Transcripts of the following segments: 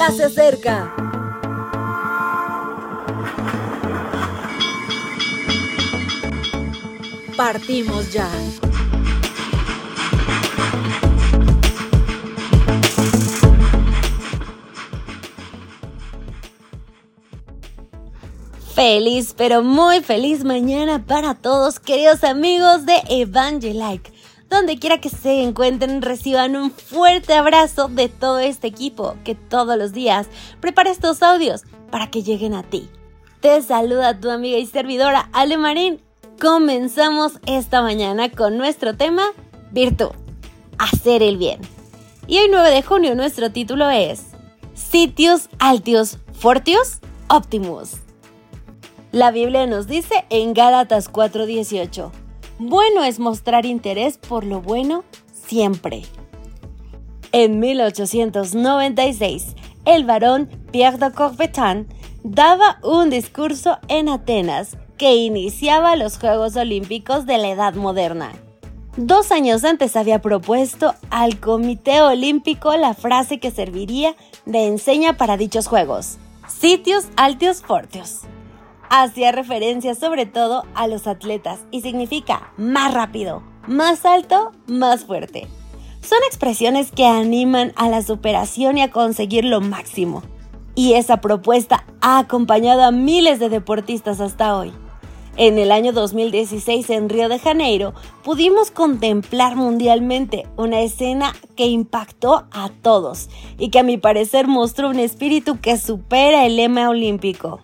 ya se acerca. Partimos ya. Feliz, pero muy feliz mañana para todos, queridos amigos de Evangelike. Donde quiera que se encuentren, reciban un fuerte abrazo de todo este equipo que todos los días prepara estos audios para que lleguen a ti. Te saluda tu amiga y servidora Ale Marín. Comenzamos esta mañana con nuestro tema Virtud, hacer el bien. Y hoy 9 de junio nuestro título es Sitios Altios Fortius Optimus. La Biblia nos dice en Gálatas 4:18, bueno es mostrar interés por lo bueno siempre. En 1896, el varón Pierre de Coubertin daba un discurso en Atenas que iniciaba los Juegos Olímpicos de la Edad Moderna. Dos años antes había propuesto al Comité Olímpico la frase que serviría de enseña para dichos Juegos, sitios altios fortios hacía referencia sobre todo a los atletas y significa más rápido, más alto, más fuerte. Son expresiones que animan a la superación y a conseguir lo máximo. Y esa propuesta ha acompañado a miles de deportistas hasta hoy. En el año 2016 en Río de Janeiro pudimos contemplar mundialmente una escena que impactó a todos y que a mi parecer mostró un espíritu que supera el lema olímpico.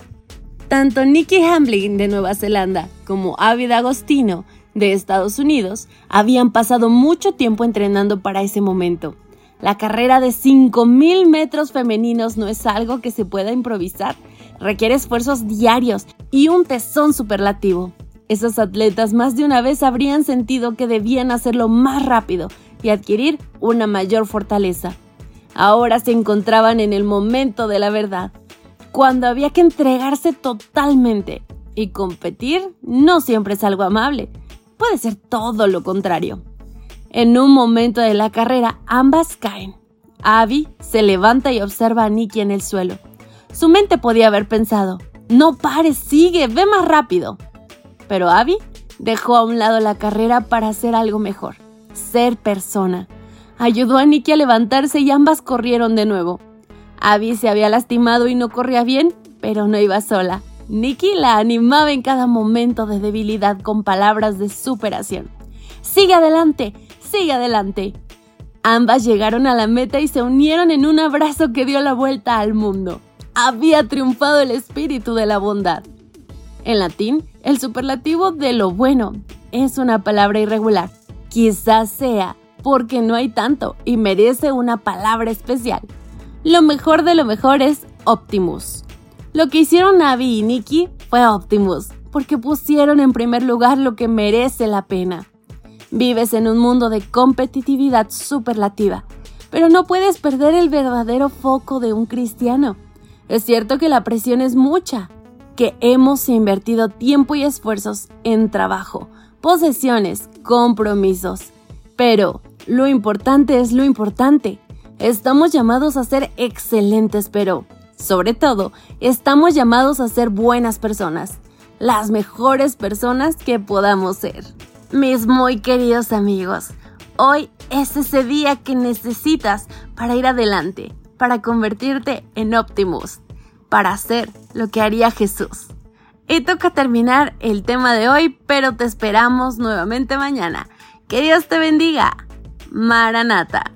Tanto Nikki Hamblin de Nueva Zelanda como Avid Agostino de Estados Unidos habían pasado mucho tiempo entrenando para ese momento. La carrera de 5.000 metros femeninos no es algo que se pueda improvisar, requiere esfuerzos diarios y un tesón superlativo. Esos atletas más de una vez habrían sentido que debían hacerlo más rápido y adquirir una mayor fortaleza. Ahora se encontraban en el momento de la verdad cuando había que entregarse totalmente. Y competir no siempre es algo amable, puede ser todo lo contrario. En un momento de la carrera, ambas caen. Abby se levanta y observa a Nikki en el suelo. Su mente podía haber pensado, no pares, sigue, ve más rápido. Pero Abby dejó a un lado la carrera para hacer algo mejor, ser persona. Ayudó a Nikki a levantarse y ambas corrieron de nuevo. Abby se había lastimado y no corría bien, pero no iba sola. Nikki la animaba en cada momento de debilidad con palabras de superación. Sigue adelante, sigue adelante. Ambas llegaron a la meta y se unieron en un abrazo que dio la vuelta al mundo. Había triunfado el espíritu de la bondad. En latín, el superlativo de lo bueno es una palabra irregular. Quizás sea porque no hay tanto y merece una palabra especial. Lo mejor de lo mejor es Optimus. Lo que hicieron Abby y Nikki fue Optimus, porque pusieron en primer lugar lo que merece la pena. Vives en un mundo de competitividad superlativa, pero no puedes perder el verdadero foco de un cristiano. Es cierto que la presión es mucha, que hemos invertido tiempo y esfuerzos en trabajo, posesiones, compromisos. Pero lo importante es lo importante. Estamos llamados a ser excelentes, pero, sobre todo, estamos llamados a ser buenas personas, las mejores personas que podamos ser. Mis muy queridos amigos, hoy es ese día que necesitas para ir adelante, para convertirte en Optimus, para hacer lo que haría Jesús. Y toca terminar el tema de hoy, pero te esperamos nuevamente mañana. Que Dios te bendiga. Maranata.